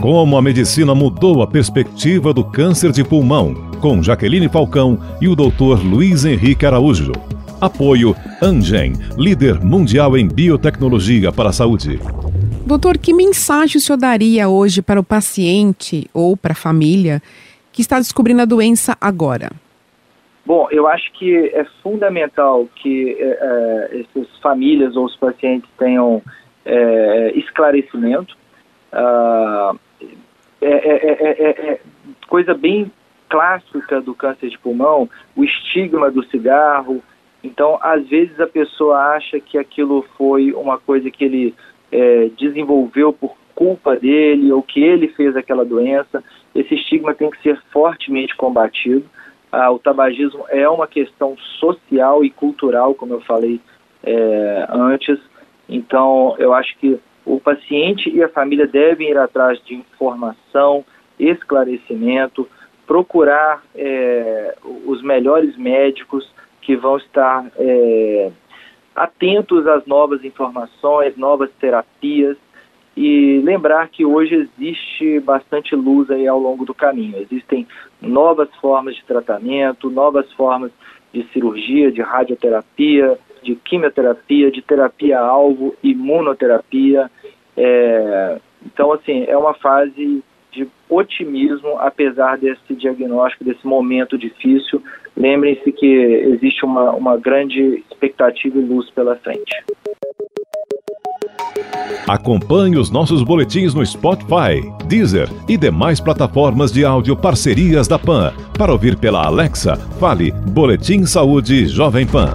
Como a medicina mudou a perspectiva do câncer de pulmão, com Jaqueline Falcão e o Dr. Luiz Henrique Araújo. Apoio Angen, líder mundial em biotecnologia para a saúde. Doutor, que mensagem o senhor daria hoje para o paciente ou para a família que está descobrindo a doença agora? Bom, eu acho que é fundamental que é, é essas famílias ou os pacientes tenham é, esclarecimento. Ah, é, é, é, coisa bem clássica do câncer de pulmão, o estigma do cigarro. Então, às vezes a pessoa acha que aquilo foi uma coisa que ele desenvolveu por culpa dele ou que ele fez aquela doença. Esse estigma tem que ser fortemente combatido. Ah, o tabagismo é uma questão social e cultural, como eu falei é, antes. Então, eu acho que o paciente e a família devem ir atrás de informação, esclarecimento, procurar é, os melhores médicos que vão estar é, atentos às novas informações, novas terapias e lembrar que hoje existe bastante luz aí ao longo do caminho. Existem novas formas de tratamento, novas formas de cirurgia, de radioterapia, de quimioterapia, de terapia-alvo, imunoterapia. É, então, assim, é uma fase de otimismo, apesar desse diagnóstico, desse momento difícil. Lembrem-se que existe uma, uma grande expectativa e luz pela frente. Acompanhe os nossos boletins no Spotify, Deezer e demais plataformas de áudio parcerias da PAN. Para ouvir pela Alexa, fale Boletim Saúde Jovem Pan.